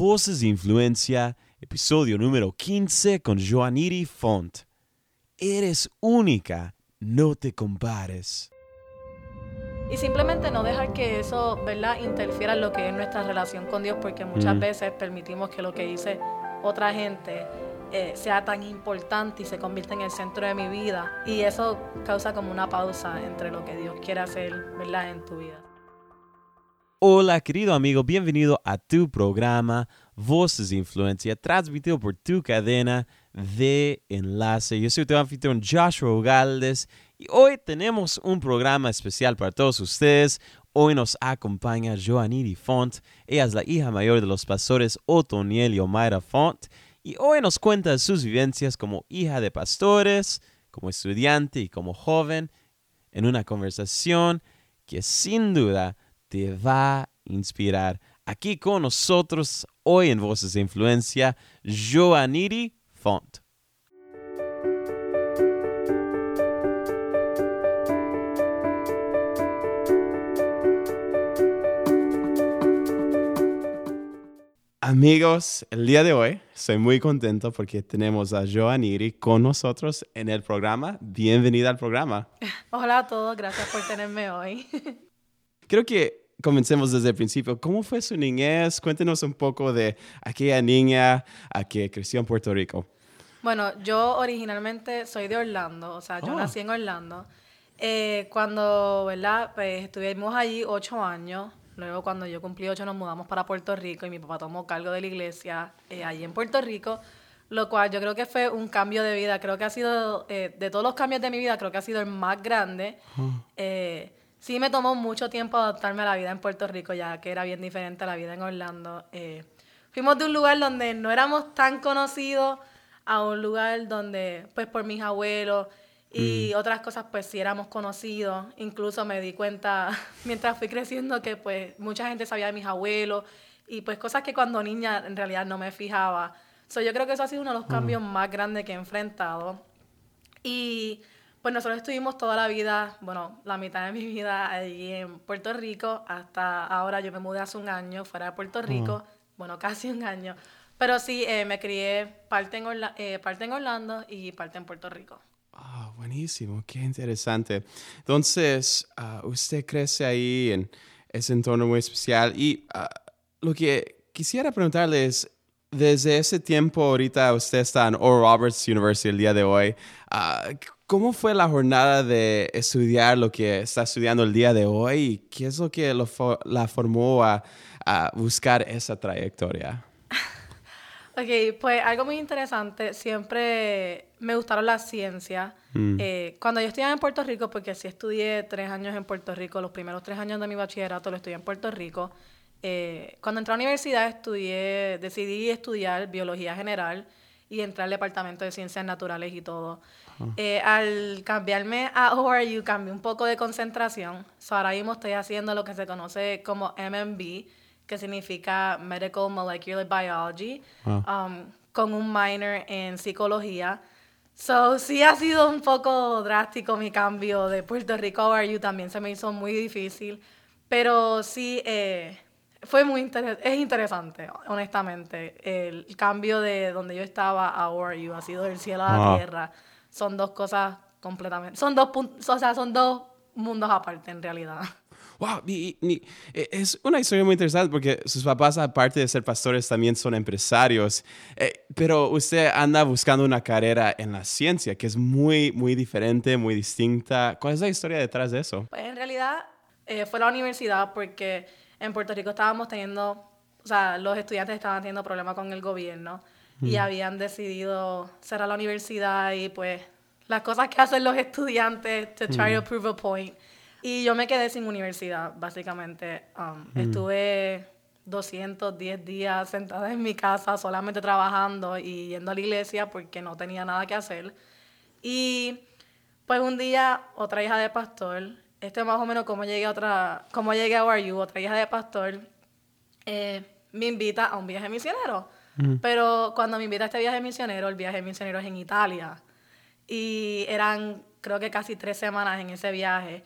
Voces de Influencia, episodio número 15 con Joaniri Font. Eres única, no te compares. Y simplemente no dejar que eso, ¿verdad?, interfiera en lo que es nuestra relación con Dios, porque muchas Mm. veces permitimos que lo que dice otra gente eh, sea tan importante y se convierta en el centro de mi vida. Y eso causa como una pausa entre lo que Dios quiere hacer, ¿verdad?, en tu vida. Hola querido amigo, bienvenido a tu programa Voces de Influencia, transmitido por tu cadena de enlace. Yo soy tu anfitrión Joshua Ugaldes y hoy tenemos un programa especial para todos ustedes. Hoy nos acompaña Joaniri Font. Ella es la hija mayor de los pastores Otoniel y Omaira Font. Y hoy nos cuenta sus vivencias como hija de pastores, como estudiante y como joven en una conversación que sin duda te va a inspirar. Aquí con nosotros hoy en Voces de Influencia, Joaniri Font. Amigos, el día de hoy estoy muy contento porque tenemos a Joaniri con nosotros en el programa. Bienvenida al programa. Hola a todos, gracias por tenerme hoy. Creo que comencemos desde el principio. ¿Cómo fue su niñez? Cuéntenos un poco de aquella niña a que creció en Puerto Rico. Bueno, yo originalmente soy de Orlando, o sea, yo Oh. nací en Orlando. Eh, cuando, ¿verdad? Pues estuvimos allí ocho años. Luego, cuando yo cumplí ocho, nos mudamos para Puerto Rico y mi papá tomó cargo de la iglesia eh, allí en Puerto Rico, lo cual yo creo que fue un cambio de vida. Creo que ha sido, eh, de todos los cambios de mi vida, creo que ha sido el más grande. Eh, sí me tomó mucho tiempo adaptarme a la vida en Puerto Rico, ya que era bien diferente a la vida en Orlando. Eh, fuimos de un lugar donde no éramos tan conocidos a un lugar donde, pues por mis abuelos y otras cosas, pues sí éramos conocidos. Incluso me di cuenta mientras fui creciendo que pues mucha gente sabía de mis abuelos y pues cosas que cuando niña en realidad no me fijaba. So, yo creo que eso ha sido uno de los cambios más grandes que he enfrentado. Y pues nosotros estuvimos toda la vida, bueno, la mitad de mi vida allí en Puerto Rico, hasta ahora yo me mudé hace un año fuera de Puerto Rico, bueno, casi un año. Pero sí, eh, me crié parte en, Orla- eh, parte en Orlando y parte en Puerto Rico. Ah, buenísimo, qué interesante. Entonces, ah, usted crece ahí en ese entorno muy especial y ah, lo que quisiera preguntarle es, desde ese tiempo ahorita usted está en Oral Roberts University el día de hoy, ah, ¿cómo fue la jornada de estudiar lo que está estudiando el día de hoy qué es lo que lo la formó a, a buscar esa trayectoria? Ok, pues algo muy interesante, siempre me gustaron las ciencias. Eh, cuando yo estudiaba en Puerto Rico, porque sí estudié tres años en Puerto Rico, los primeros tres años de mi bachillerato lo estudié en Puerto Rico. Eh, cuando entré a la universidad estudié, decidí estudiar biología general y entré al departamento de ciencias naturales y todo. Eh, al cambiarme a ORU cambié un poco de concentración. So, ahora mismo estoy haciendo lo que se conoce como MMB, que significa Medical Molecular Biology, um, con un minor en psicología. So, sí ha sido un poco drástico mi cambio de Puerto Rico a ORU, también se me hizo muy difícil, pero sí eh, fue muy interes- es interesante, honestamente. El cambio de donde yo estaba a ORU ha sido del cielo a la Wow. tierra. Son dos cosas completamente, son dos puntos, o sea, son dos mundos aparte en realidad. Wow, y- y- e- es una historia muy interesante porque sus papás, aparte de ser pastores, también son empresarios. Eh, pero usted anda buscando una carrera en la ciencia que es muy, muy diferente, muy distinta. ¿Cuál es la historia detrás de eso? Pues en realidad eh, fue la universidad porque en Puerto Rico estábamos teniendo, o sea, los estudiantes estaban teniendo problemas con el gobierno y habían decidido cerrar la universidad y pues las cosas que hacen los estudiantes to try to prove a point. Y yo me quedé sin universidad, básicamente. Um, Estuve 210 días sentada en mi casa solamente trabajando y yendo a la iglesia porque no tenía nada que hacer. Y pues un día otra hija de pastor, este más o menos como llegué a otra, como llegué a ORU, otra hija de pastor, eh, me invita a un viaje misionero. Pero cuando me invita a este viaje misionero, el viaje misionero es en Italia. Y eran, creo que casi tres semanas en ese viaje.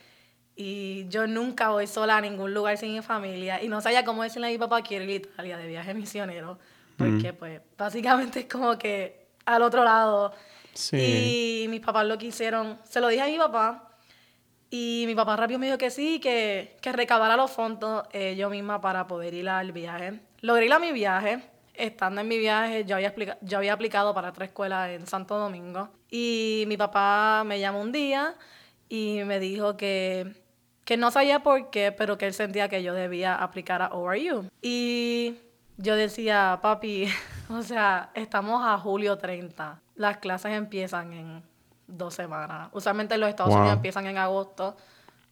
Y yo nunca voy sola a ningún lugar sin mi familia. Y no sabía cómo decirle a mi papá quiero ir a Italia de viaje misionero. Porque, pues, básicamente es como que al otro lado. Sí. Y mis papás lo quisieron. Se lo dije a mi papá. Y mi papá rápido me dijo que sí, que, que recaudara los fondos eh, yo misma para poder ir al viaje. Logré ir a mi viaje. Estando en mi viaje, yo había, yo había aplicado para otra escuela en Santo Domingo. Y mi papá me llamó un día y me dijo que que no sabía por qué, pero que él sentía que yo debía aplicar a ORU. Y yo decía, papi, o sea, estamos a julio 30, las clases empiezan en dos semanas. Usualmente en los Estados Unidos empiezan en agosto,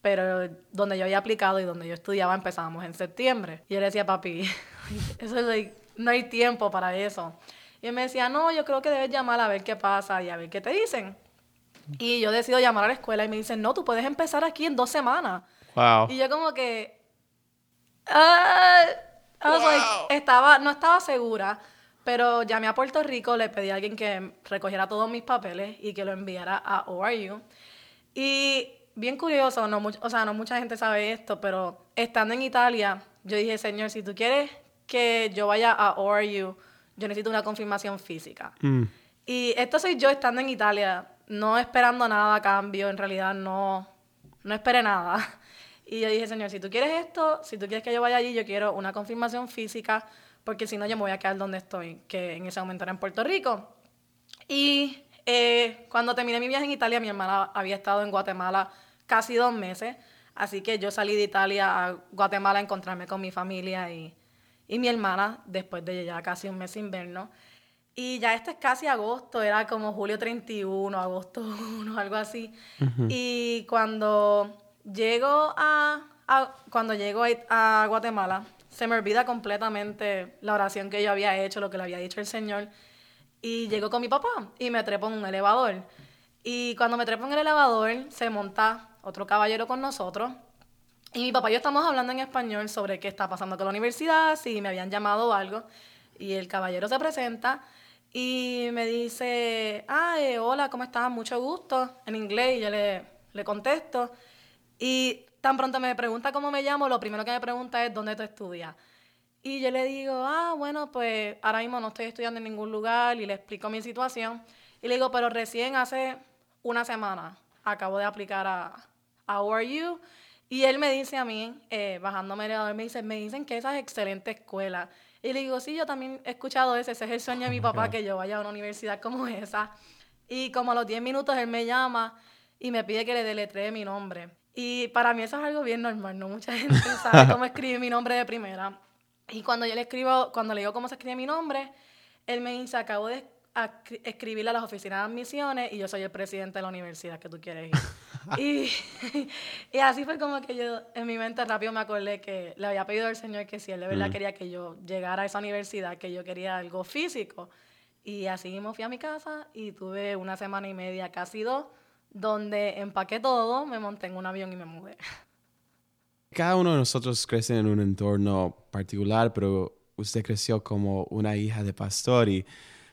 pero donde yo había aplicado y donde yo estudiaba empezábamos en septiembre. Y él decía, papi, eso es no hay tiempo para eso. Y él me decía, no, yo creo que debes llamar a ver qué pasa y a ver qué te dicen. Y yo decido llamar a la escuela y me dicen, no, tú puedes empezar aquí en dos semanas. Wow. Y yo como que... Ah, estaba, no estaba segura, pero llamé a Puerto Rico, le pedí a alguien que recogiera todos mis papeles y que lo enviara a ORU. Y bien curioso, no o sea, no mucha gente sabe esto, pero estando en Italia, yo dije, Señor, si tú quieres que yo vaya a ORU, yo necesito una confirmación física. Mm. Y esto soy yo estando en Italia no esperando nada a cambio, en realidad no, no esperé nada. Y yo dije, Señor, si tú quieres esto, si tú quieres que yo vaya allí, yo quiero una confirmación física, porque si no, yo me voy a quedar donde estoy, que en ese momento era en Puerto Rico. Y eh, cuando terminé mi viaje en Italia, mi hermana había estado en Guatemala casi dos meses, así que yo salí de Italia a Guatemala a encontrarme con mi familia y, y mi hermana después de ya casi un mes invierno. Y ya esto es casi agosto, era como julio 31, agosto 1, algo así. Y cuando llego a, cuando llego a, Guatemala, se me olvida completamente la oración que yo había hecho, lo que le había dicho el Señor. Y llego con mi papá y me trepo en un elevador. Y cuando me trepo en el elevador, se monta otro caballero con nosotros. Y mi papá y yo estamos hablando en español sobre qué está pasando con la universidad, si me habían llamado o algo. Y el caballero se presenta y me dice, ah, hola, ¿cómo estás? Mucho gusto, en inglés, y yo le, le contesto. Y tan pronto me pregunta cómo me llamo, lo primero que me pregunta es, ¿dónde tú estudias? Y yo le digo, ah, bueno, pues ahora mismo no estoy estudiando en ningún lugar y le explico mi situación. Y le digo, pero recién hace una semana acabo de aplicar a, a ORU. Y él me dice a mí, eh, bajándome el elevador, me dice, me dicen que esa es excelente escuela y le digo, sí, yo también he escuchado ese, ese es el sueño de mi papá, que yo vaya a una universidad como esa. Y como a los 10 minutos él me llama y me pide que le deletree mi nombre. Y para mí eso es algo bien normal, no mucha gente sabe cómo escribe mi nombre de primera. Y cuando yo le escribo, cuando le digo cómo se escribe mi nombre, él me dice, acabo de escribirle a las oficinas de admisiones y yo soy el presidente de la universidad que tú quieres ir. y, y, así fue como que yo en mi mente rápido me acordé que le había pedido al Señor que si Él de verdad mm. quería que yo llegara a esa universidad, que yo quería algo físico. Y así mismo fui a mi casa y tuve una semana y media, casi dos, donde empaqué todo, me monté en un avión y me mudé. Cada uno de nosotros crece en un entorno particular, pero usted creció como una hija de pastor y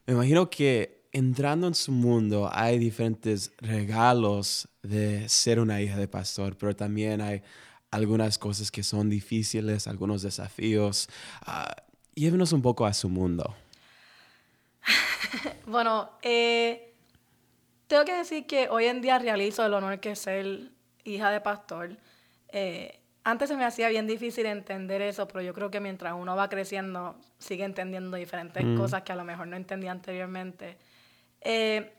me imagino que entrando en su mundo hay diferentes regalos de ser una hija de pastor, pero también hay algunas cosas que son difíciles, algunos desafíos. Uh, llévenos un poco a su mundo. bueno, eh, tengo que decir que hoy en día realizo el honor que es ser hija de pastor. Eh, antes se me hacía bien difícil entender eso, pero yo creo que mientras uno va creciendo, sigue entendiendo diferentes mm. cosas que a lo mejor no entendía anteriormente. Eh,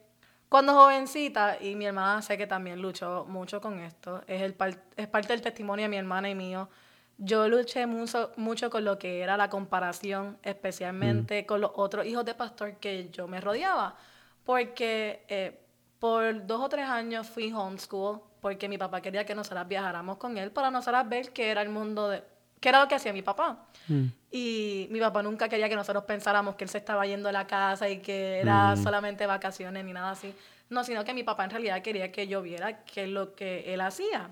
cuando jovencita, y mi hermana sé que también luchó mucho con esto, es, el es parte del testimonio de mi hermana y mío, yo luché mucho, mucho con lo que era la comparación, especialmente mm. con los otros hijos de pastor que yo me rodeaba, porque eh, por dos o tres años fui homeschool, porque mi papá quería que nosotras viajáramos con él para nosotras ver qué era el mundo de, qué era lo que hacía mi papá. Mm. Y mi papá nunca quería que nosotros pensáramos que él se estaba yendo a la casa y que era mm. solamente vacaciones ni nada así. No, sino que mi papá en realidad quería que yo viera qué es lo que él hacía.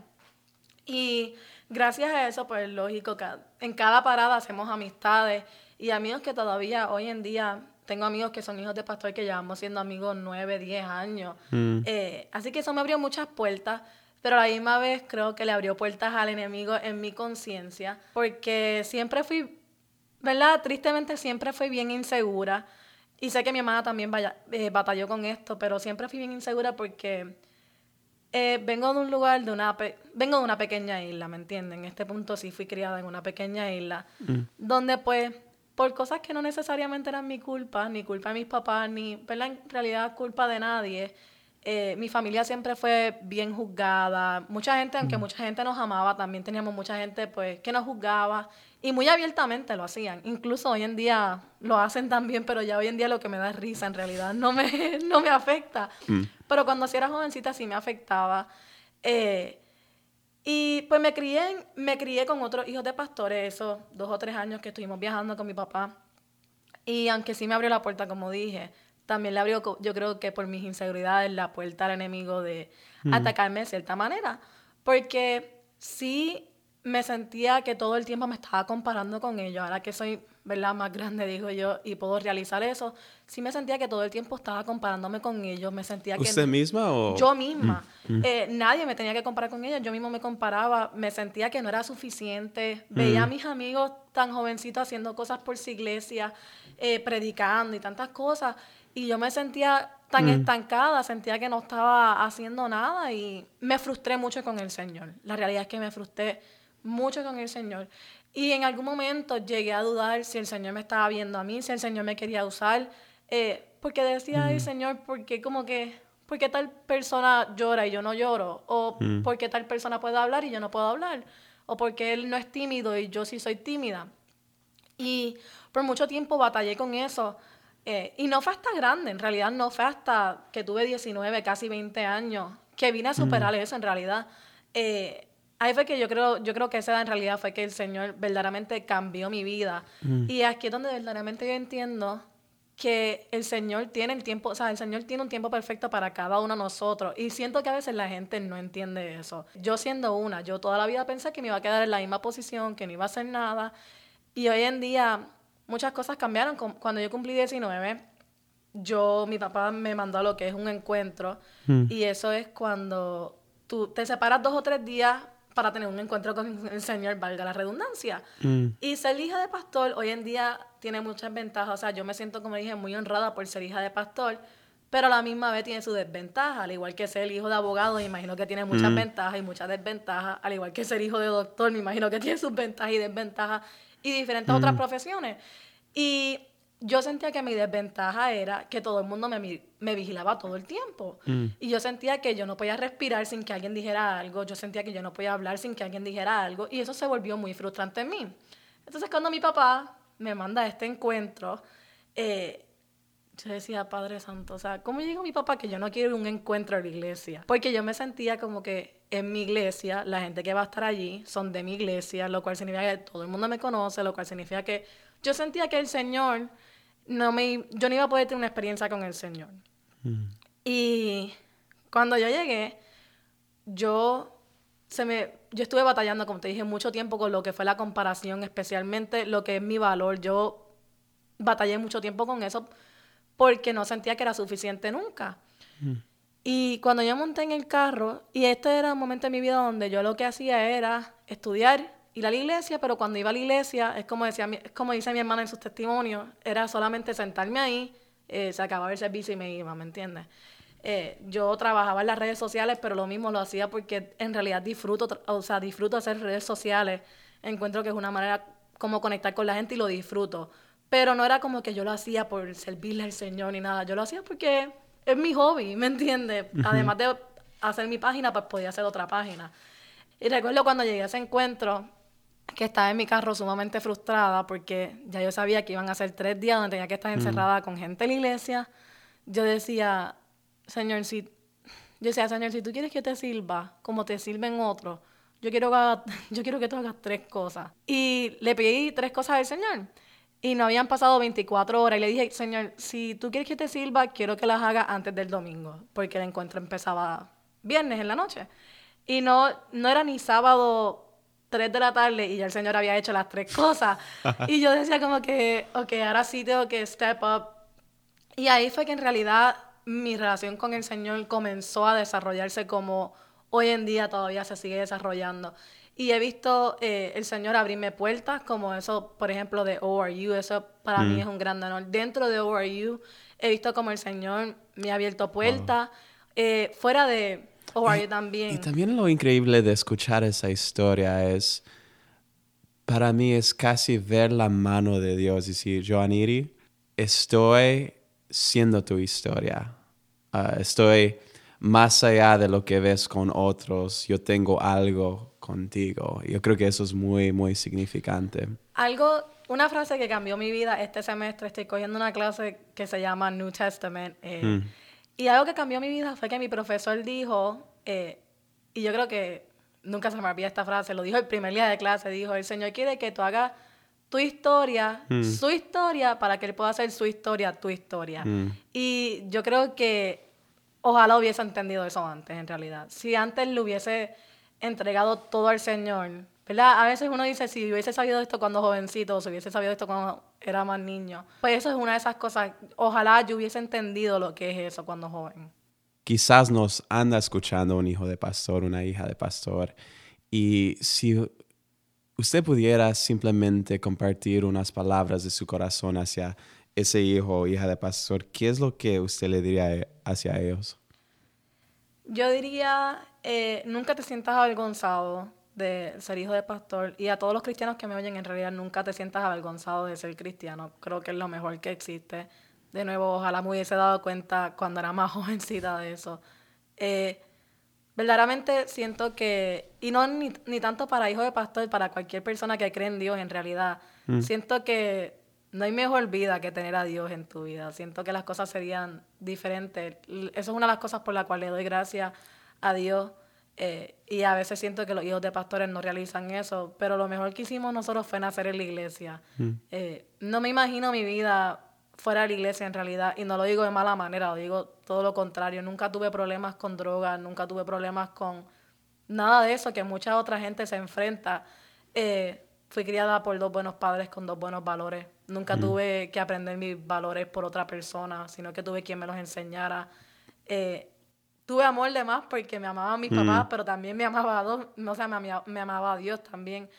Y gracias a eso, pues lógico, en cada parada hacemos amistades y amigos que todavía hoy en día tengo amigos que son hijos de pastor que llevamos siendo amigos nueve, diez años. Mm. Eh, así que eso me abrió muchas puertas pero a la misma vez creo que le abrió puertas al enemigo en mi conciencia, porque siempre fui, ¿verdad? Tristemente siempre fui bien insegura. Y sé que mi hermana también vaya, eh, batalló con esto, pero siempre fui bien insegura porque eh, vengo de un lugar, de una vengo de una pequeña isla, ¿me entienden? En este punto sí fui criada en una pequeña isla, mm. donde pues por cosas que no necesariamente eran mi culpa, ni culpa de mis papás, ni ¿verdad? en realidad culpa de nadie, eh, mi familia siempre fue bien juzgada. Mucha gente, aunque mucha gente nos amaba, también teníamos mucha gente pues que nos juzgaba y muy abiertamente lo hacían. Incluso hoy en día lo hacen también, pero ya hoy en día lo que me da risa en realidad no me, no me afecta. Mm. Pero cuando sí era jovencita sí me afectaba. Eh, y pues me crié, me crié con otros hijos de pastores, esos dos o tres años que estuvimos viajando con mi papá. Y aunque sí me abrió la puerta, como dije, también le abrió, yo creo que por mis inseguridades, la puerta al enemigo de atacarme de cierta manera. Porque sí me sentía que todo el tiempo me estaba comparando con ellos. Ahora que soy, ¿verdad?, más grande, digo yo, y puedo realizar eso, sí me sentía que todo el tiempo estaba comparándome con ellos. Me sentía que... ¿Usted misma o...? Yo misma. Mm, mm. Eh, nadie me tenía que comparar con ellos. Yo mismo me comparaba. Me sentía que no era suficiente. Veía a mm. mis amigos tan jovencitos haciendo cosas por su iglesia, eh, predicando y tantas cosas. Y yo me sentía tan mm. estancada, sentía que no estaba haciendo nada y me frustré mucho con el Señor. La realidad es que me frustré mucho con el Señor. Y en algún momento llegué a dudar si el Señor me estaba viendo a mí, si el Señor me quería usar, eh, porque decía, mm. Señor, ¿por qué como que, por qué tal persona llora y yo no lloro? O mm. ¿por qué tal persona puede hablar y yo no puedo hablar? O porque él no es tímido y yo sí soy tímida. Y por mucho tiempo batallé con eso eh, y no fue hasta grande, en realidad no fue hasta que tuve 19, casi 20 años, que vine a superar eso en realidad. Eh, ahí fue que yo creo, yo creo que esa edad en realidad fue que el Señor verdaderamente cambió mi vida. Y aquí es donde verdaderamente yo entiendo que el Señor tiene el tiempo, o sea, el Señor tiene un tiempo perfecto para cada uno de nosotros. Y siento que a veces la gente no entiende eso. Yo siendo una, yo toda la vida pensé que me iba a quedar en la misma posición, que no iba a hacer nada. Y hoy en día muchas cosas cambiaron. Cuando yo cumplí 19, yo, mi papá me mandó a lo que es un encuentro. Hmm. Y eso es cuando tú te separas dos o tres días para tener un encuentro con el Señor, valga la redundancia. Hmm. Y ser hija de pastor hoy en día tiene muchas ventajas. O sea, yo me siento, como dije, muy honrada por ser hija de pastor, pero a la misma vez tiene su desventaja. Al igual que ser hijo de abogado, me imagino que tiene muchas hmm. ventajas y muchas desventajas. Al igual que ser hijo de doctor, me imagino que tiene sus ventajas y desventajas y diferentes otras profesiones. Y yo sentía que mi desventaja era que todo el mundo me, me vigilaba todo el tiempo. Mm. Y yo sentía que yo no podía respirar sin que alguien dijera algo. Yo sentía que yo no podía hablar sin que alguien dijera algo. Y eso se volvió muy frustrante en mí. Entonces, cuando mi papá me manda a este encuentro, eh, yo decía, Padre Santo, o sea, ¿cómo digo mi papá que yo no quiero un encuentro en la iglesia? Porque yo me sentía como que en mi iglesia, la gente que va a estar allí son de mi iglesia, lo cual significa que todo el mundo me conoce, lo cual significa que yo sentía que el Señor no me, yo no iba a poder tener una experiencia con el Señor. Mm. Y cuando yo llegué, yo se me, yo estuve batallando, como te dije, mucho tiempo con lo que fue la comparación, especialmente lo que es mi valor. Yo batallé mucho tiempo con eso porque no sentía que era suficiente nunca. Mm. Y cuando yo monté en el carro, y este era un momento en mi vida donde yo lo que hacía era estudiar, ir a la iglesia, pero cuando iba a la iglesia, es como, decía, es como dice mi hermana en sus testimonios, era solamente sentarme ahí, eh, se acababa el servicio y me iba, ¿me entiendes? Eh, yo trabajaba en las redes sociales, pero lo mismo lo hacía porque en realidad disfruto, o sea, disfruto hacer redes sociales. Encuentro que es una manera como conectar con la gente y lo disfruto. Pero no era como que yo lo hacía por servirle al Señor ni nada. Yo lo hacía porque es mi hobby, ¿me entiendes? Además de hacer mi página, pues podía hacer otra página. Y recuerdo cuando llegué a ese encuentro, que estaba en mi carro sumamente frustrada porque ya yo sabía que iban a ser tres días donde tenía que estar encerrada con gente en la iglesia. Yo decía, Señor, si, yo decía, Señor, si tú quieres que te sirva como te sirven otros, yo quiero, que, yo quiero que tú hagas tres cosas. Y le pedí tres cosas al Señor. Y no habían pasado 24 horas y le dije, Señor, si tú quieres que te sirva, quiero que las haga antes del domingo, porque el encuentro empezaba viernes en la noche. Y no, no era ni sábado 3 de la tarde y ya el Señor había hecho las tres cosas. y yo decía como que, ok, ahora sí tengo que step up. Y ahí fue que en realidad mi relación con el Señor comenzó a desarrollarse como hoy en día todavía se sigue desarrollando. Y he visto eh, el Señor abrirme puertas, como eso, por ejemplo, de ORU. Eso para mí es un gran honor. Dentro de ORU he visto como el Señor me ha abierto puertas. Eh, fuera de ORU también. Y también lo increíble de escuchar esa historia es, para mí es casi ver la mano de Dios y decir, Joaniri, estoy siendo tu historia. Ah, estoy más allá de lo que ves con otros. Yo tengo algo contigo. Yo creo que eso es muy, muy significante. Algo, una frase que cambió mi vida este semestre, estoy cogiendo una clase que se llama New Testament. Eh, mm. Y algo que cambió mi vida fue que mi profesor dijo, eh, y yo creo que nunca se me olvida esta frase, lo dijo el primer día de clase, dijo, el Señor quiere que tú hagas tu historia, mm. su historia, para que él pueda hacer su historia, tu historia. Mm. Y yo creo que ojalá hubiese entendido eso antes, en realidad. Si antes le hubiese entregado todo al Señor, ¿verdad? A veces uno dice, si hubiese sabido esto cuando jovencito, o si hubiese sabido esto cuando era más niño, pues eso es una de esas cosas. Ojalá yo hubiese entendido lo que es eso cuando joven. Quizás nos anda escuchando un hijo de pastor, una hija de pastor, y si usted pudiera simplemente compartir unas palabras de su corazón hacia ese hijo o hija de pastor, ¿qué es lo que usted le diría hacia ellos? Yo diría, eh, nunca te sientas avergonzado de ser hijo de pastor y a todos los cristianos que me oyen, en realidad nunca te sientas avergonzado de ser cristiano. Creo que es lo mejor que existe. De nuevo, ojalá me hubiese dado cuenta cuando era más jovencita de eso. Eh, verdaderamente siento que, y no ni, tanto para hijo de pastor, para cualquier persona que cree en Dios en realidad, mm. siento que no hay mejor vida que tener a Dios en tu vida. Siento que las cosas serían diferentes. Eso es una de las cosas por las cuales le doy gracias a Dios. Eh, y a veces siento que los hijos de pastores no realizan eso, pero lo mejor que hicimos nosotros fue nacer en la iglesia. Mm. Eh, no me imagino mi vida fuera de la iglesia en realidad, y no lo digo de mala manera, lo digo todo lo contrario. Nunca tuve problemas con drogas, nunca tuve problemas con nada de eso que mucha otra gente se enfrenta. Eh, fui criada por dos buenos padres con dos buenos valores Nunca tuve que aprender mis valores por otra persona, sino que tuve quien me los enseñara. Eh, tuve amor de más porque me amaban mis papás, pero también me amaba a Dios, no, sé, me, amaba a Dios también.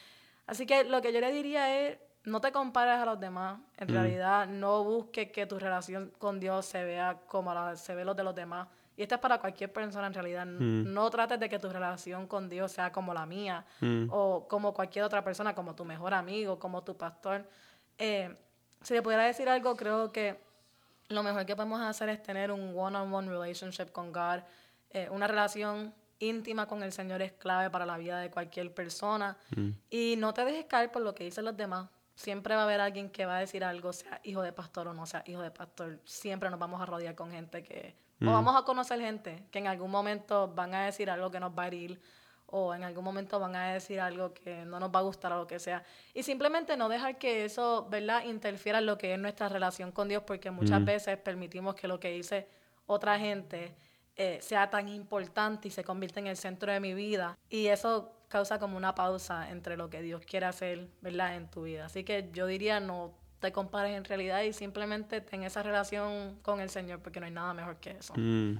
Así que lo que yo le diría es, no te compares a los demás. En realidad, no busques que tu relación con Dios se vea como la, se ve los de los demás. Y esto es para cualquier persona en realidad. No trates de que tu relación con Dios sea como la mía o como cualquier otra persona, como tu mejor amigo, como tu pastor. Eh, si le pudiera decir algo, creo que lo mejor que podemos hacer es tener un one-on-one relationship con God. Eh, una relación íntima con el Señor es clave para la vida de cualquier persona. Mm. Y no te dejes caer por lo que dicen los demás. Siempre va a haber alguien que va a decir algo, sea hijo de pastor o no sea hijo de pastor. Siempre nos vamos a rodear con gente que... O mm. vamos a conocer gente que en algún momento van a decir algo que nos va a herir o en algún momento van a decir algo que no nos va a gustar o lo que sea. Y simplemente no dejar que eso, ¿verdad?, interfiera en lo que es nuestra relación con Dios, porque muchas veces permitimos que lo que dice otra gente eh, sea tan importante y se convierta en el centro de mi vida. Y eso causa como una pausa entre lo que Dios quiere hacer, ¿verdad?, en tu vida. Así que yo diría, no te compares en realidad y simplemente ten esa relación con el Señor, porque no hay nada mejor que eso. Mm.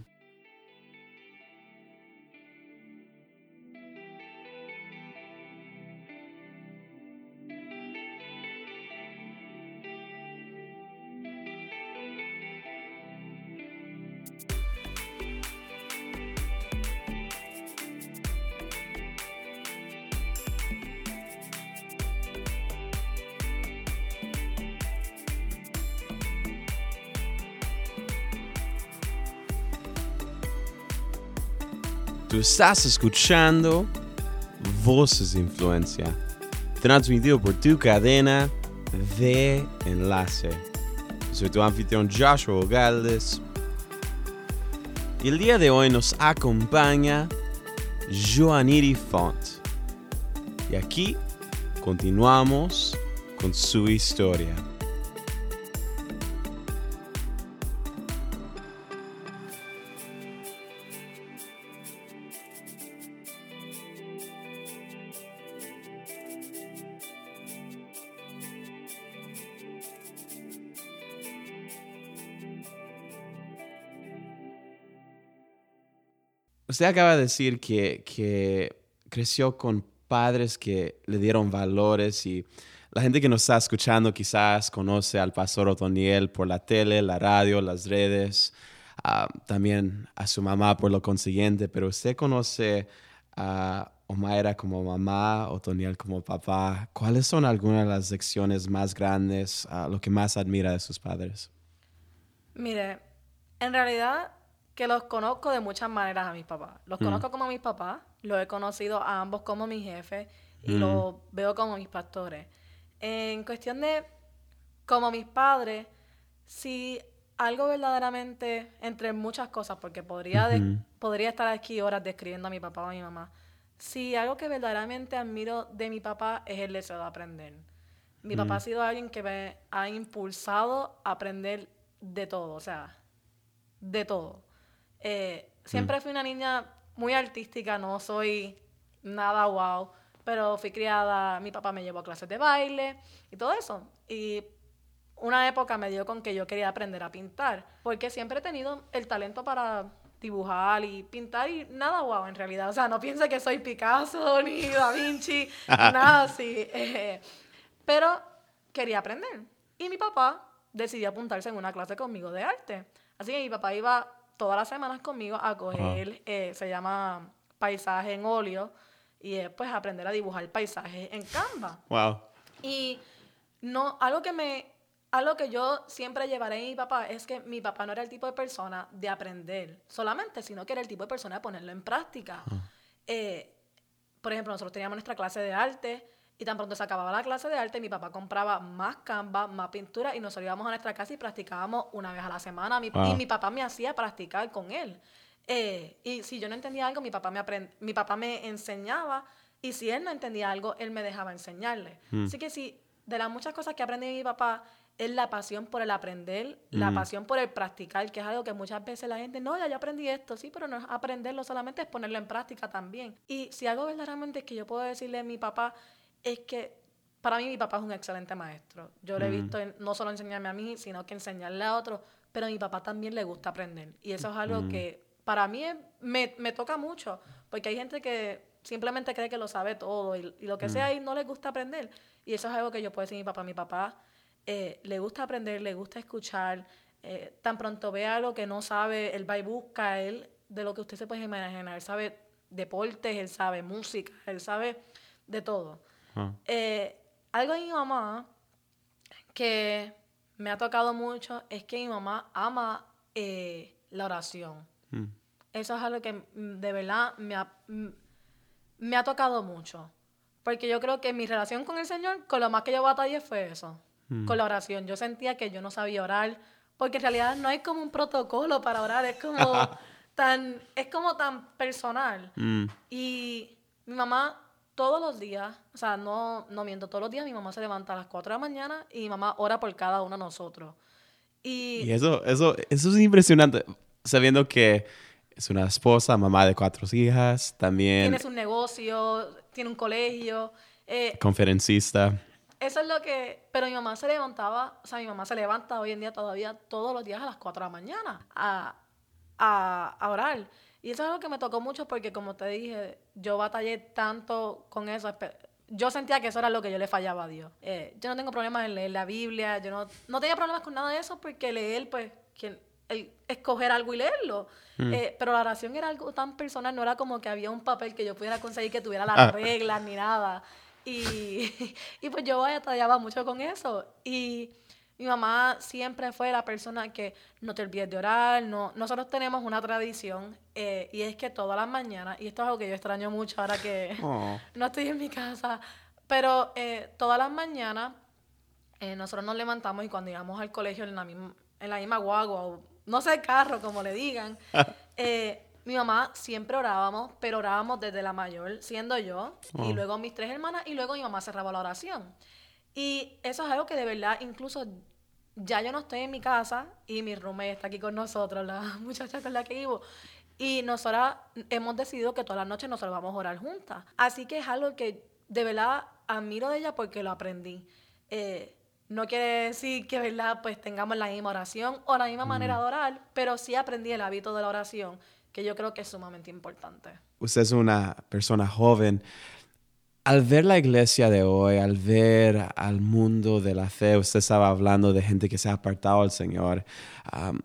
Estás escuchando Voces de Influencia, transmitido por tu cadena de enlace. Soy tu anfitrión Joshua Galdes. Y el día de hoy nos acompaña Joaniri Font. Y aquí continuamos con su historia. Usted acaba de decir que, que creció con padres que le dieron valores y la gente que nos está escuchando quizás conoce al pastor Otoniel por la tele, la radio, las redes, ah, también a su mamá por lo consiguiente, pero usted conoce a Omaira como mamá, Otoniel como papá. ¿Cuáles son algunas de las lecciones más grandes, ah, lo que más admira de sus padres? Mire, en realidad que los conozco de muchas maneras a mis papás. Los conozco como mis papás, los he conocido a ambos como mi jefe y los veo como mis pastores. En cuestión de como mis padres, si algo verdaderamente, entre muchas cosas, porque podría, podría estar aquí horas describiendo a mi papá o a mi mamá, si algo que verdaderamente admiro de mi papá es el deseo de aprender. Mi papá ha sido alguien que me ha impulsado a aprender de todo, o sea, de todo. Eh, siempre fui una niña muy artística, no soy nada wow, pero fui criada, mi papá me llevó a clases de baile y todo eso. Y una época me dio con que yo quería aprender a pintar, porque siempre he tenido el talento para dibujar y pintar y nada wow en realidad. O sea, no piense que soy Picasso ni Da Vinci, nada así. Eh, pero quería aprender. Y mi papá decidió apuntarse en una clase conmigo de arte. Así que mi papá iba todas las semanas conmigo a coger, eh, se llama paisaje en óleo, y es pues aprender a dibujar paisajes en Canva. Wow. Y no, algo que me, algo que yo siempre llevaré a mi papá es que mi papá no era el tipo de persona de aprender solamente, sino que era el tipo de persona de ponerlo en práctica. Eh, por ejemplo, nosotros teníamos nuestra clase de arte y tan pronto se acababa la clase de arte, mi papá compraba más canvas, más pintura y nosotros íbamos a nuestra casa y practicábamos una vez a la semana. Y mi papá me hacía practicar con él. Eh, y si yo no entendía algo, mi papá, me mi papá me enseñaba. Y si él no entendía algo, él me dejaba enseñarle. Mm. Así que sí, de las muchas cosas que aprendí de mi papá, es la pasión por el aprender, la mm. pasión por el practicar, que es algo que muchas veces la gente, no, ya yo aprendí esto, sí, pero no es aprenderlo solamente, es ponerlo en práctica también. Y si algo verdaderamente que yo puedo decirle a mi papá es que para mí mi papá es un excelente maestro. Yo le he visto no solo enseñarme a mí, sino que enseñarle a otros, pero a mi papá también le gusta aprender. Y eso es algo que para mí me, me, toca mucho, porque hay gente que simplemente cree que lo sabe todo y, lo que sea y no le gusta aprender. Y eso es algo que yo puedo decir a mi papá. Mi papá eh, le gusta aprender, le gusta escuchar. Eh, tan pronto ve algo que no sabe, él va y busca, él, de lo que usted se puede imaginar, él sabe deportes, él sabe música, él sabe de todo. Ah. Eh, algo de mi mamá que me ha tocado mucho es que mi mamá ama eh, la oración. Mm. Eso es algo que mm, de verdad me ha, mm, me ha tocado mucho. Porque yo creo que mi relación con el Señor, con lo más que yo batallé fue eso, con la oración. Yo sentía que yo no sabía orar, porque en realidad no hay como un protocolo para orar, es como tan, es como tan personal. Y mi mamá todos los días, o sea, no, no miento, todos los días mi mamá se levanta a las 4 de la mañana y mi mamá ora por cada uno de nosotros. Y, eso, eso, eso es impresionante, sabiendo que es una esposa, mamá de cuatro hijas, también... Tiene su negocio, tiene un colegio. Eh, conferencista. Eso es lo que... Pero mi mamá se levantaba, o sea, mi mamá se levanta hoy en día todavía todos los días a las 4 de la mañana a, a, a orar. Y eso es algo que me tocó mucho porque, como te dije, yo batallé tanto con eso. Yo sentía que eso era lo que yo le fallaba a Dios. Eh, yo no tengo problemas en leer la Biblia, yo no, no tenía problemas con nada de eso porque leer, pues, quien, el, escoger algo y leerlo. Mm. Eh, pero la oración era algo tan personal, no era como que había un papel que yo pudiera conseguir que tuviera las ah. reglas ni nada. Y, y pues yo batallaba mucho con eso. Y mi mamá siempre fue la persona que no te olvides de orar. No, nosotros tenemos una tradición eh, y es que todas las mañanas, y esto es algo que yo extraño mucho ahora que oh. no estoy en mi casa, pero eh, todas las mañanas eh, nosotros nos levantamos y cuando íbamos al colegio en la misma, en la misma guagua o no sé, carro, como le digan, mi mamá siempre orábamos, pero orábamos desde la mayor, siendo yo, y oh. luego mis tres hermanas, y luego mi mamá cerraba la oración. Y eso es algo que de verdad incluso ya yo no estoy en mi casa y mi roommate está aquí con nosotros, la muchacha con la que vivo. Y nosotras hemos decidido que todas las noches nosotros vamos a orar juntas. Así que es algo que de verdad admiro de ella porque lo aprendí. Eh, no quiere decir que, ¿verdad? Pues tengamos la misma oración o la misma manera de orar, pero sí aprendí el hábito de la oración que yo creo que es sumamente importante. Usted es una persona joven. Al ver la iglesia de hoy, al ver al mundo de la fe, usted estaba hablando de gente que se ha apartado al Señor. Um,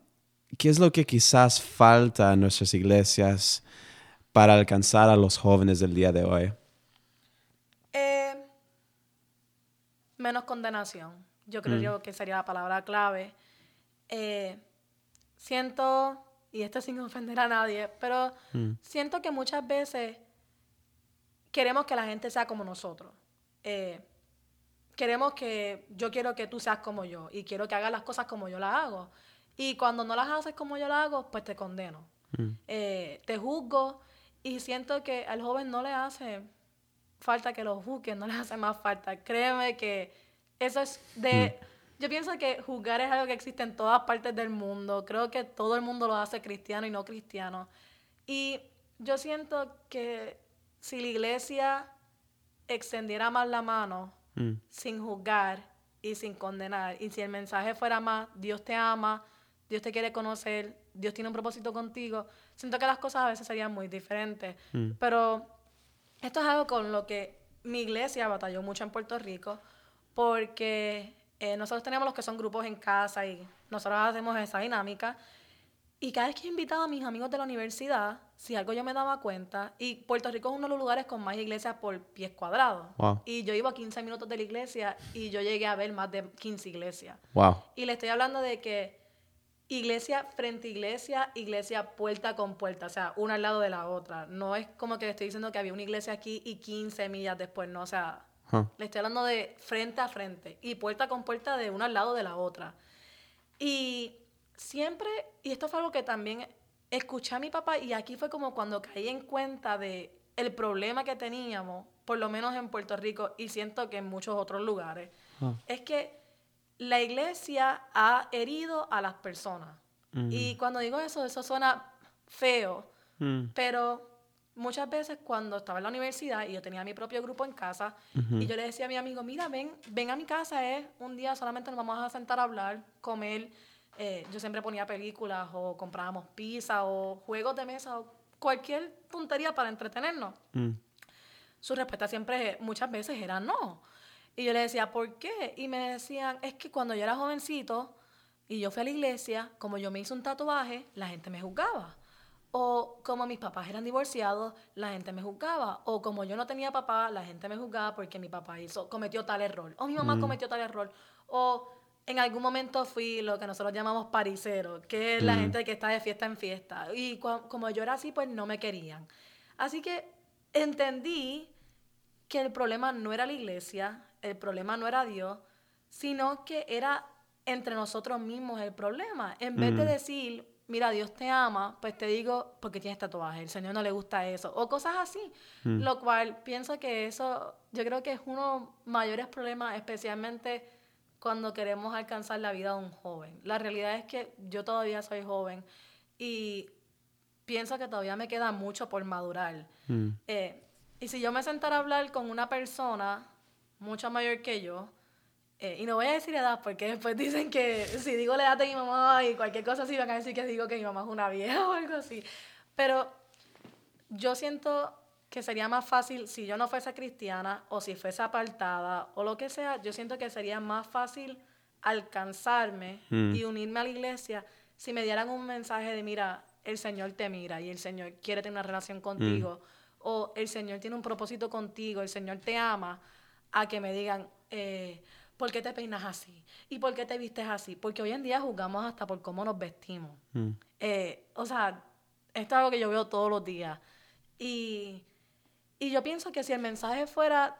¿Qué es lo que quizás falta en nuestras iglesias para alcanzar a los jóvenes del día de hoy? Eh, menos condenación. Yo creo que sería la palabra clave. Eh, siento, y esto sin ofender a nadie, pero siento que muchas veces queremos que la gente sea como nosotros. Eh, queremos que yo quiero que tú seas como yo y quiero que hagas las cosas como yo las hago. Y cuando no las haces como yo las hago, pues te condeno. Eh, te juzgo y siento que al joven no le hace falta que lo juzguen, no le hace más falta. Créeme que eso es de... Yo pienso que juzgar es algo que existe en todas partes del mundo. Creo que todo el mundo lo hace cristiano y no cristiano. Y yo siento que si la iglesia extendiera más la mano mm. sin juzgar y sin condenar, y si el mensaje fuera más, Dios te ama, Dios te quiere conocer, Dios tiene un propósito contigo, siento que las cosas a veces serían muy diferentes. Mm. Pero esto es algo con lo que mi iglesia batalló mucho en Puerto Rico, porque eh, nosotros tenemos los que son grupos en casa y nosotros hacemos esa dinámica. Y cada vez que he invitado a mis amigos de la universidad, si algo yo me daba cuenta, y Puerto Rico es uno de los lugares con más iglesias por pies cuadrados. Y yo iba a 15 minutos de la iglesia y yo llegué a ver más de 15 iglesias. Wow. Y le estoy hablando de que iglesia frente a iglesia, iglesia puerta con puerta, o sea, una al lado de la otra. No es como que le estoy diciendo que había una iglesia aquí y 15 millas después, no, o sea, le estoy hablando de frente a frente y puerta con puerta de una al lado de la otra. Y siempre, y esto fue algo que también escuché a mi papá y aquí fue como cuando caí en cuenta de el problema que teníamos, por lo menos en Puerto Rico y siento que en muchos otros lugares, ah. es que la iglesia ha herido a las personas. Y cuando digo eso, eso suena feo, mm. pero muchas veces cuando estaba en la universidad y yo tenía mi propio grupo en casa y yo le decía a mi amigo, mira, ven, ven a mi casa, es un día solamente nos vamos a sentar a hablar, comer. Eh, yo siempre ponía películas o comprábamos pizza o juegos de mesa o cualquier tontería para entretenernos. Mm. Su respuesta siempre, muchas veces era no. Y yo le decía, ¿por qué? Y me decían, es que cuando yo era jovencito y yo fui a la iglesia, como yo me hice un tatuaje, la gente me juzgaba. O como mis papás eran divorciados, la gente me juzgaba. O como yo no tenía papá, la gente me juzgaba porque mi papá hizo, cometió tal error. O mi mamá mm. cometió tal error. O en algún momento fui lo que nosotros llamamos paricero, que es la mm. gente que está de fiesta en fiesta. Y como yo era así, pues no me querían. Así que entendí que el problema no era la iglesia, el problema no era Dios, sino que era entre nosotros mismos el problema. En vez de mm. decir, mira, Dios te ama, pues te digo, porque tienes tatuaje, el Señor no le gusta eso, o cosas así. Mm. Lo cual pienso que eso, yo creo que es uno de los mayores problemas, especialmente cuando queremos alcanzar la vida de un joven. La realidad es que yo todavía soy joven y pienso que todavía me queda mucho por madurar. Mm. Eh, y si yo me sentara a hablar con una persona mucho mayor que yo, eh, y no voy a decir edad porque después dicen que si digo la edad de mi mamá y cualquier cosa así van a decir que digo que mi mamá es una vieja o algo así. Pero yo siento que sería más fácil si yo no fuese cristiana o si fuese apartada o lo que sea, yo siento que sería más fácil alcanzarme mm. y unirme a la iglesia si me dieran un mensaje de mira, el Señor te mira y el Señor quiere tener una relación contigo mm. o el Señor tiene un propósito contigo, el Señor te ama, a que me digan, eh, ¿por qué te peinas así? ¿Y por qué te vistes así? Porque hoy en día jugamos hasta por cómo nos vestimos. Mm. Eh, o sea, esto es algo que yo veo todos los días. Y, y yo pienso que si el mensaje fuera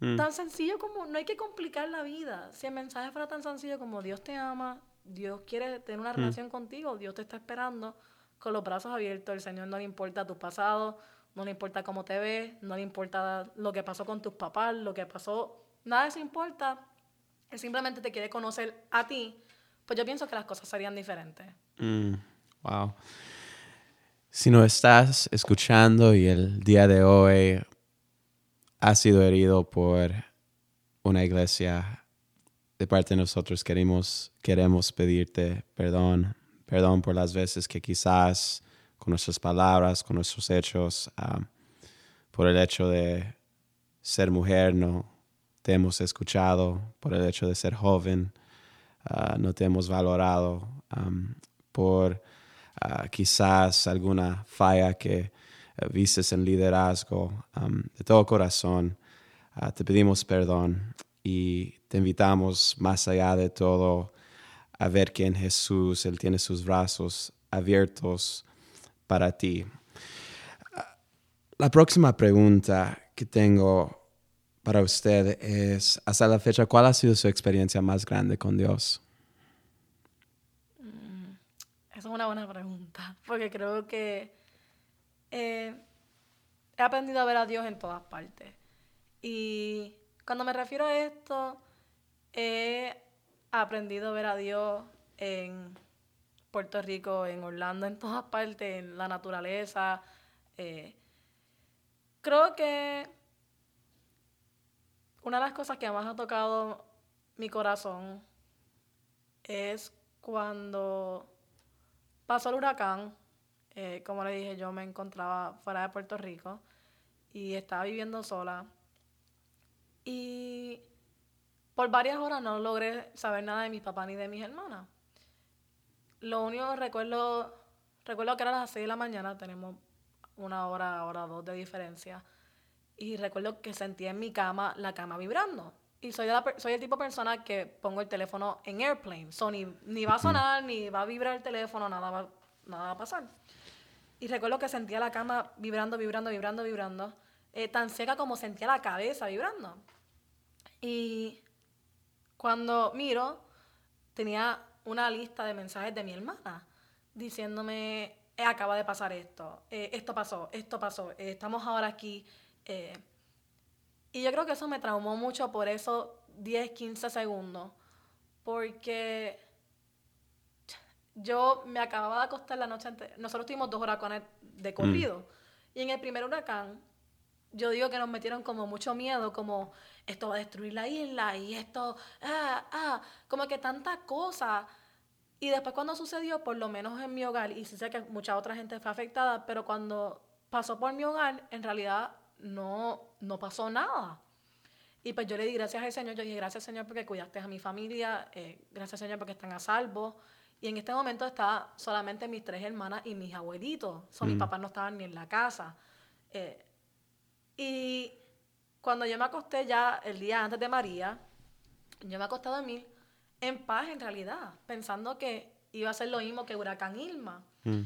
mm. tan sencillo como, no hay que complicar la vida, si el mensaje fuera tan sencillo como Dios te ama, Dios quiere tener una mm. relación contigo, Dios te está esperando con los brazos abiertos, el Señor no le importa tu pasado, no le importa cómo te ves, no le importa lo que pasó con tus papás, lo que pasó, nada de eso importa, él simplemente te quiere conocer a ti, pues yo pienso que las cosas serían diferentes. Mm, wow. Si no estás escuchando y el día de hoy has sido herido por una iglesia, de parte de nosotros queremos, queremos pedirte perdón, perdón por las veces que quizás con nuestras palabras, con nuestros hechos, um, por el hecho de ser mujer, no te hemos escuchado, por el hecho de ser joven, uh, no te hemos valorado, um, por uh, quizás alguna falla que uh, vistes en liderazgo, de todo corazón, te pedimos perdón y te invitamos más allá de todo a ver que en Jesús Él tiene sus brazos abiertos para ti. La próxima pregunta que tengo para usted es, hasta la fecha, ¿cuál ha sido su experiencia más grande con Dios? Mm, es una buena pregunta, porque creo que eh, he aprendido a ver a Dios en todas partes. Y cuando me refiero a esto, he aprendido a ver a Dios en Puerto Rico, en Orlando, en todas partes, en la naturaleza. Eh, creo que una de las cosas que más ha tocado mi corazón es cuando pasó el huracán. Eh, como le dije, yo me encontraba fuera de Puerto Rico y estaba viviendo sola. Y por varias horas no logré saber nada de mi papá ni de mis hermanas. Lo único que recuerdo, recuerdo que era las 6 de la mañana, tenemos una hora, hora dos de diferencia. Y recuerdo que sentía en mi cama la cama vibrando. Y soy, soy el tipo de persona que pongo el teléfono en airplane. So, ni, va a sonar, ni va a vibrar el teléfono, nada va, nada va a pasar. Y recuerdo que sentía la cama vibrando, vibrando, vibrando, vibrando. Eh, tan seca como sentía la cabeza vibrando. Y cuando miro, tenía una lista de mensajes de mi hermana diciéndome, eh, acaba de pasar esto, eh, esto pasó, esto pasó, eh, estamos ahora aquí. Y yo creo que eso me traumó mucho por esos 10, 15 segundos, porque yo me acababa de acostar la noche antes, nosotros tuvimos dos huracanes de corrido, mm. y en el primer huracán, yo digo que nos metieron como mucho miedo, como esto va a destruir la isla y esto, ah, ah, como que tantas cosas. Y después cuando sucedió, por lo menos en mi hogar, y sí sé que mucha otra gente fue afectada, pero cuando pasó por mi hogar, en realidad no, no pasó nada. Y pues yo le di gracias al Señor, yo dije gracias Señor porque cuidaste a mi familia, eh, gracias Señor porque están a salvo. Y en este momento está solamente mis tres hermanas y mis abuelitos. Son mis mm. papás no estaban ni en la casa. Eh, y cuando yo me acosté ya el día antes de María, yo me acosté a dormir en paz en realidad, pensando que iba a ser lo mismo que Huracán Irma. Mm.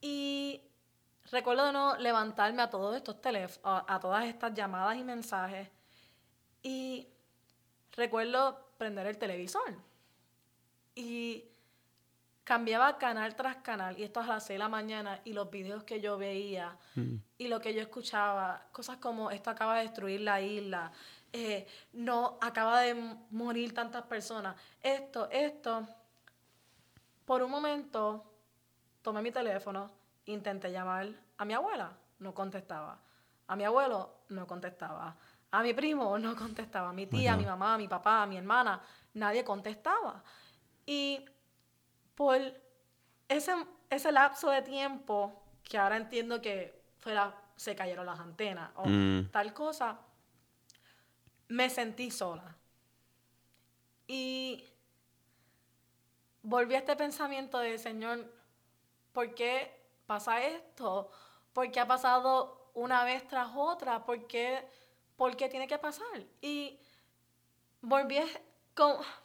Y recuerdo de no levantarme a todos estos teléfonos, a, todas estas llamadas y mensajes. Y recuerdo prender el televisor. Y cambiaba canal tras canal, y esto a las 6 de la mañana, y los videos que yo veía, mm. y lo que yo escuchaba, cosas como esto acaba de destruir la isla, eh, no acaba de morir tantas personas, esto, esto. Por un momento tomé mi teléfono, intenté llamar a mi abuela, no contestaba, a mi abuelo, no contestaba, a mi primo, no contestaba, a mi tía, a mi mamá, a mi papá, a mi hermana, nadie contestaba. Y por ese, ese lapso de tiempo que ahora entiendo que fuera, se cayeron las antenas o mm. tal cosa, me sentí sola. Y volví a este pensamiento de, Señor, ¿por qué pasa esto? ¿Por qué ha pasado una vez tras otra? ¿Por qué, ¿Por qué tiene que pasar? Y volví a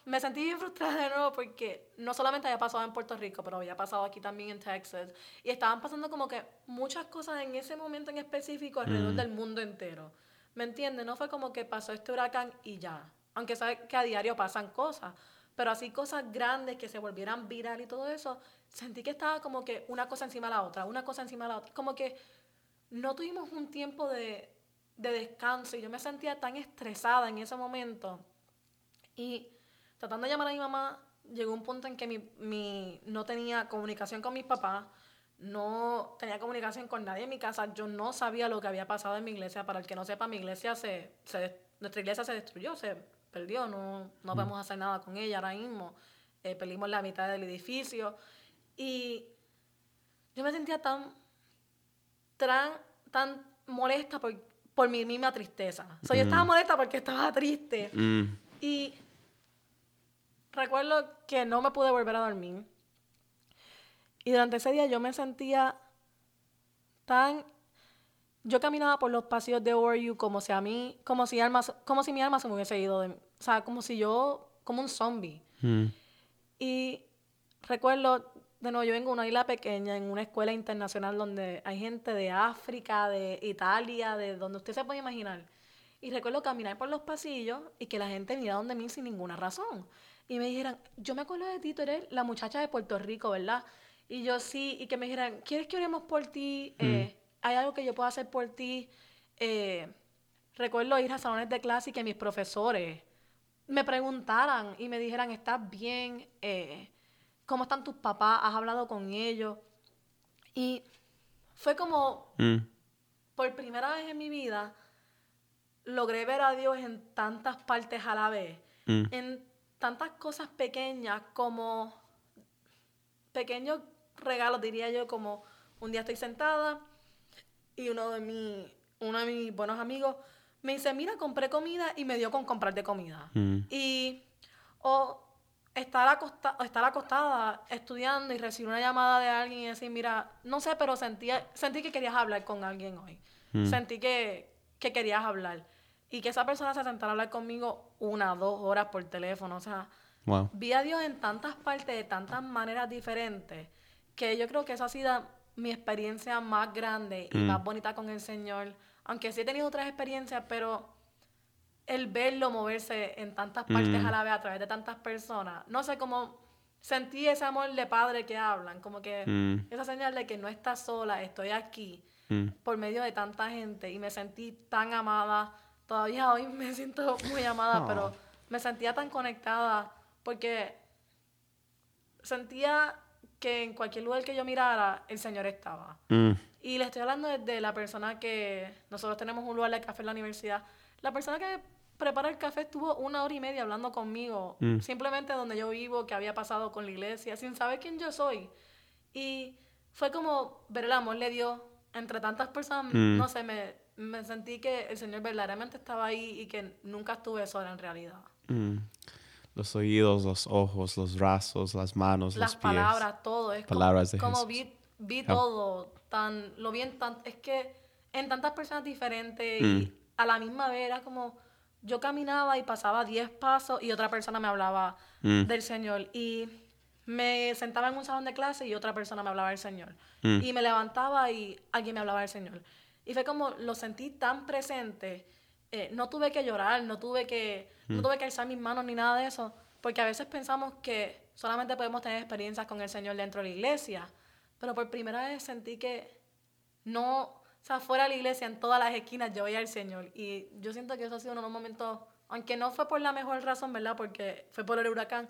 me sentí bien frustrada de nuevo porque no solamente había pasado en Puerto Rico, pero había pasado aquí también en Texas. Y estaban pasando como que muchas cosas en ese momento en específico alrededor mm. del mundo entero. ¿Me entiendes? No fue como que pasó este huracán y ya. Aunque sabes que a diario pasan cosas. Pero así cosas grandes que se volvieran viral y todo eso, sentí que estaba como que una cosa encima de la otra, una cosa encima de la otra. Como que no tuvimos un tiempo de, de descanso y yo me sentía tan estresada en ese momento y tratando de llamar a mi mamá, llegó un punto en que mi, no tenía comunicación con mis papás, no tenía comunicación con nadie en mi casa, yo no sabía lo que había pasado en mi iglesia. Para el que no sepa, mi iglesia se, nuestra iglesia se destruyó, se perdió, no, no mm. podemos hacer nada con ella ahora mismo. Eh, perdimos la mitad del edificio. Y yo me sentía tan, tan, tan molesta por, por mi misma tristeza. O sea, yo estaba molesta porque estaba triste. Mm. Y recuerdo que no me pude volver a dormir. Y durante ese día yo me sentía tan... Yo caminaba por los pasillos de ORU como si a mí, como si, alma, como si mi alma se me hubiese ido de mí. O sea, como si yo, como un zombie. Mm. Y recuerdo, de nuevo, yo vengo de una isla pequeña, en una escuela internacional donde hay gente de África, de Italia, de donde usted se puede imaginar. Y recuerdo caminar por los pasillos y que la gente mirara donde mí sin ninguna razón. Y me dijeran, yo me acuerdo de ti, tú eres la muchacha de Puerto Rico, ¿verdad? Y yo sí, y que me dijeran, ¿quieres que oremos por ti? Eh, ¿Hay algo que yo pueda hacer por ti? Eh, recuerdo ir a salones de clase y que mis profesores me preguntaran y me dijeran, ¿estás bien? Eh, ¿Cómo están tus papás? ¿Has hablado con ellos? Y fue como, Mm. por primera vez en mi vida, logré ver a Dios en tantas partes a la vez, Mm. en tantas cosas pequeñas como pequeños regalos, diría yo, como un día estoy sentada y uno de, mi, uno de mis buenos amigos me dice, mira, compré comida y me dio con comprar de comida. Mm. Y o estar, acosta- estar acostada estudiando y recibir una llamada de alguien y decir, mira, no sé, pero sentía, sentí que querías hablar con alguien hoy. Sentí que, que querías hablar. Y que esa persona se sentara a hablar conmigo una, dos horas por teléfono. O sea, Wow. vi a Dios en tantas partes, de tantas maneras diferentes, que yo creo que esa ha sido mi experiencia más grande y más bonita con el Señor. Aunque sí he tenido otras experiencias, pero el verlo moverse en tantas partes a la vez a través de tantas personas, no sé cómo sentí ese amor de padre que hablan, como que Mm. esa señal de que no estás sola, estoy aquí Mm. por medio de tanta gente y me sentí tan amada. Todavía hoy me siento muy amada, pero me sentía tan conectada porque sentía que en cualquier lugar que yo mirara, el Señor estaba. Y le estoy hablando desde la persona que nosotros tenemos un lugar de café en la universidad. La persona que prepara el café estuvo una hora y media hablando conmigo, Mm. simplemente donde yo vivo, qué había pasado con la iglesia, sin saber quién yo soy. Y fue como ver el amor le dio entre tantas personas, Mm. no sé, me, me sentí que el Señor verdaderamente estaba ahí y que nunca estuve sola en realidad. Mm. Los oídos, los ojos, los brazos, las manos, las los pies. palabras, todo. Es como- Palabras de como, vi, vi todo, tan, lo vi en tan, es que en tantas personas diferentes Mm. y a la misma vez era como, yo caminaba y pasaba 10 pasos y otra persona me hablaba Mm. del Señor y me sentaba en un salón de clase y otra persona me hablaba del Señor Mm. y me levantaba y alguien me hablaba del Señor y fue como, lo sentí tan presente, eh, no tuve que llorar, no tuve que, no tuve que alzar mis manos ni nada de eso, porque a veces pensamos que solamente podemos tener experiencias con el Señor dentro de la iglesia, pero por primera vez sentí que no, o sea, fuera de la iglesia, en todas las esquinas yo veía al Señor, y yo siento que eso ha sido uno de los momentos, aunque no fue por la mejor razón, ¿verdad? Porque fue por el huracán,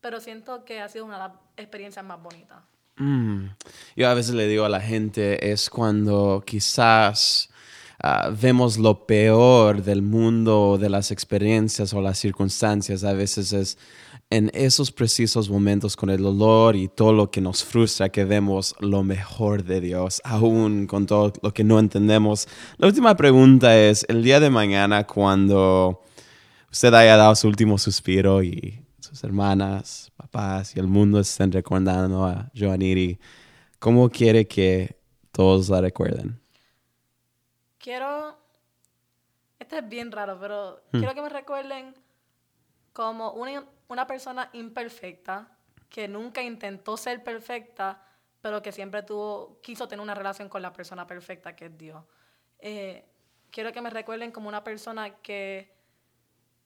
pero siento que ha sido una de las experiencias más bonitas. Mm. Yo a veces le digo a la gente es cuando quizás ah, vemos lo peor del mundo, de las experiencias o las circunstancias. A veces es en esos precisos momentos con el dolor y todo lo que nos frustra que vemos lo mejor de Dios, aún con todo lo que no entendemos. La última pregunta es, el día de mañana cuando usted haya dado su último suspiro y sus hermanas, papás y el mundo estén recordando a Joaniri, ¿cómo quiere que todos la recuerden? Quiero. Este es bien raro, pero quiero que me recuerden como una, una persona imperfecta que nunca intentó ser perfecta, pero que siempre tuvo, quiso tener una relación con la persona perfecta que es Dios. Eh, quiero que me recuerden como una persona que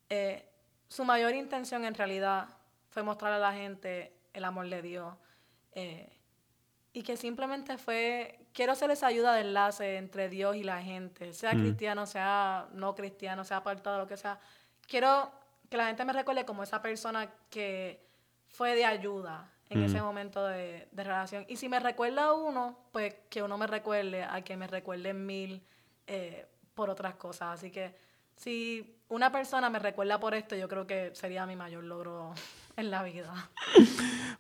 eh, su mayor intención en realidad fue mostrar a la gente el amor de Dios. eh, y que simplemente fue, quiero ser esa ayuda de enlace entre Dios y la gente, sea cristiano, sea no cristiano, sea apartado, lo que sea. Quiero que la gente me recuerde como esa persona que fue de ayuda en ese momento de, de relación. Y si me recuerda a uno, pues que uno me recuerde a que me recuerden mil eh, por otras cosas. Así que si una persona me recuerda por esto, yo creo que sería mi mayor logro en la vida.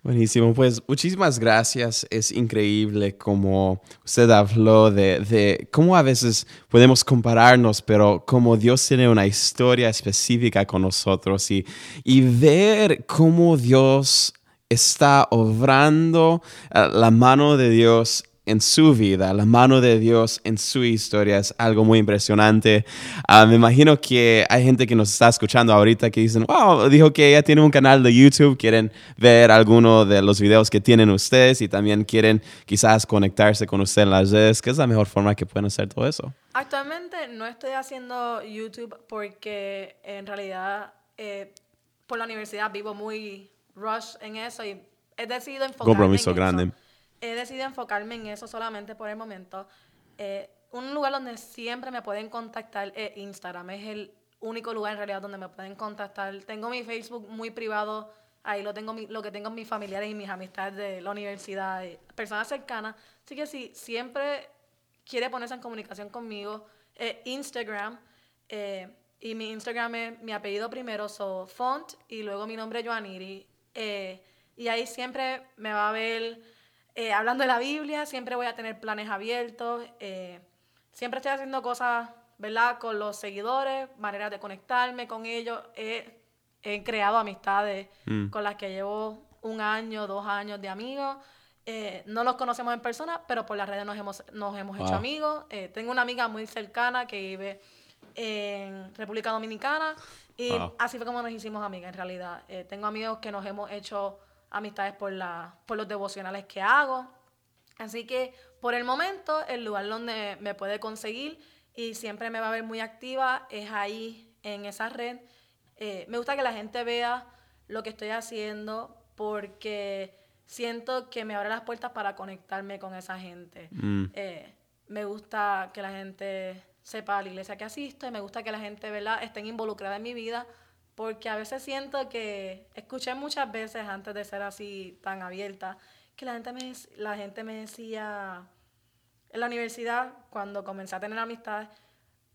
Buenísimo, pues muchísimas gracias. Es increíble como usted habló de, de, cómo a veces podemos compararnos, pero como Dios tiene una historia específica con nosotros y, y ver cómo Dios está obrando eh, la mano de Dios en su vida, la mano de Dios en su historia es algo muy impresionante. Ah, me imagino que hay gente que nos está escuchando ahorita que dicen, wow, dijo que ella tiene un canal de YouTube, quieren ver alguno de los videos que tienen ustedes y también quieren quizás conectarse con usted en las redes. ¿Qué es la mejor forma que pueden hacer todo eso? Actualmente no estoy haciendo YouTube porque en realidad eh, por la universidad vivo muy rush en eso y he decidido enfocarme Compromiso en grande. Eso. He decidido enfocarme en eso solamente por el momento. Eh, un lugar donde siempre me pueden contactar es Instagram. Es el único lugar en realidad donde me pueden contactar. Tengo mi Facebook muy privado. Ahí lo tengo lo que tengo mis familiares y mis amistades de la universidad, personas cercanas. Así que si siempre quiere ponerse en comunicación conmigo, eh, Instagram. Eh, y mi Instagram es mi apellido primero, so font, y luego mi nombre Joaniri. Eh, y ahí siempre me va a ver eh, hablando de la Biblia, siempre voy a tener planes abiertos. Eh, siempre estoy haciendo cosas, ¿verdad? Con los seguidores, maneras de conectarme con ellos. He, creado amistades mm. con las que llevo un año, dos años de amigos. no los conocemos en persona, pero por las redes nos hemos, nos hemos hecho amigos. tengo una amiga muy cercana que vive en República Dominicana y así fue como nos hicimos amigas en realidad. Eh, tengo amigos que nos hemos hecho amistades por, la, por los devocionales que hago. Así que por el momento el lugar donde me puede conseguir y siempre me va a ver muy activa es ahí en esa red. Eh, me gusta que la gente vea lo que estoy haciendo porque siento que me abre las puertas para conectarme con esa gente. Mm. Eh, me gusta que la gente sepa la iglesia que asisto y me gusta que la gente, ¿verdad?, estén involucrada en mi vida porque a veces siento que escuché muchas veces antes de ser así tan abierta que la gente me, la gente me decía en la universidad cuando comencé a tener amistades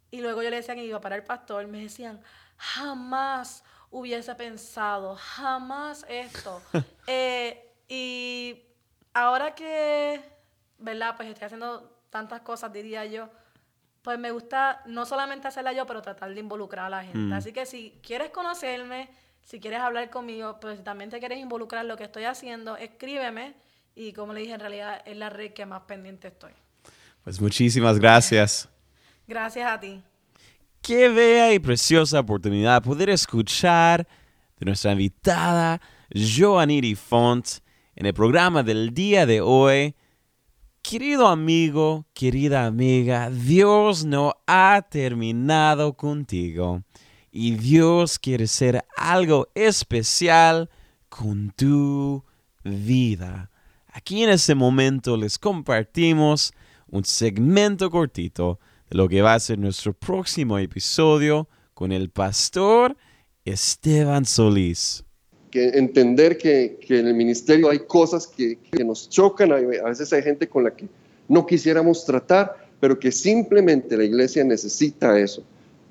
y luego yo le decía que iba para el pastor, me decían, jamás hubiese pensado, jamás esto. Eh, y ahora que, ¿verdad? Pues estoy haciendo tantas cosas, diría yo, pues me gusta no solamente hacerla yo, pero tratar de involucrar a la gente. Mm. Así que si quieres conocerme, si quieres hablar conmigo, pues si también te quieres involucrar en lo que estoy haciendo, escríbeme y como le dije, en realidad es la red que más pendiente estoy. Pues muchísimas gracias. Gracias a ti. Qué bella y preciosa oportunidad poder escuchar de nuestra invitada Joaniri Font en el programa del día de hoy Querido amigo, querida amiga, Dios no ha terminado contigo y Dios quiere ser algo especial con tu vida. Aquí en este momento les compartimos un segmento cortito de lo que va a ser nuestro próximo episodio con el pastor Esteban Solís entender que, en el ministerio hay cosas que, nos chocan, a veces hay gente con la que no quisiéramos tratar, pero que simplemente la iglesia necesita eso.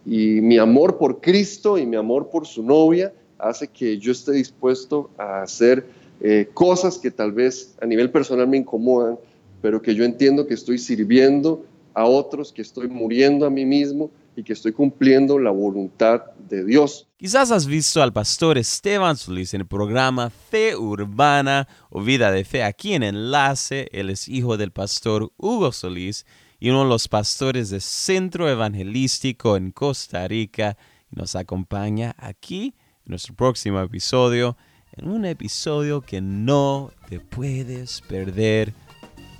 Y mi amor por Cristo y mi amor por su novia hace que yo esté dispuesto a hacer eh, cosas que tal vez a nivel personal me incomodan, pero que yo entiendo que estoy sirviendo a otros, que estoy muriendo a mí mismo y que estoy cumpliendo la voluntad de Dios. Quizás has visto al pastor Esteban Solís en el programa Fe Urbana o Vida de Fe aquí en Enlace. Él es hijo del pastor Hugo Solís y uno de los pastores del Centro Evangelístico en Costa Rica. Y nos acompaña aquí en nuestro próximo episodio, en un episodio que no te puedes perder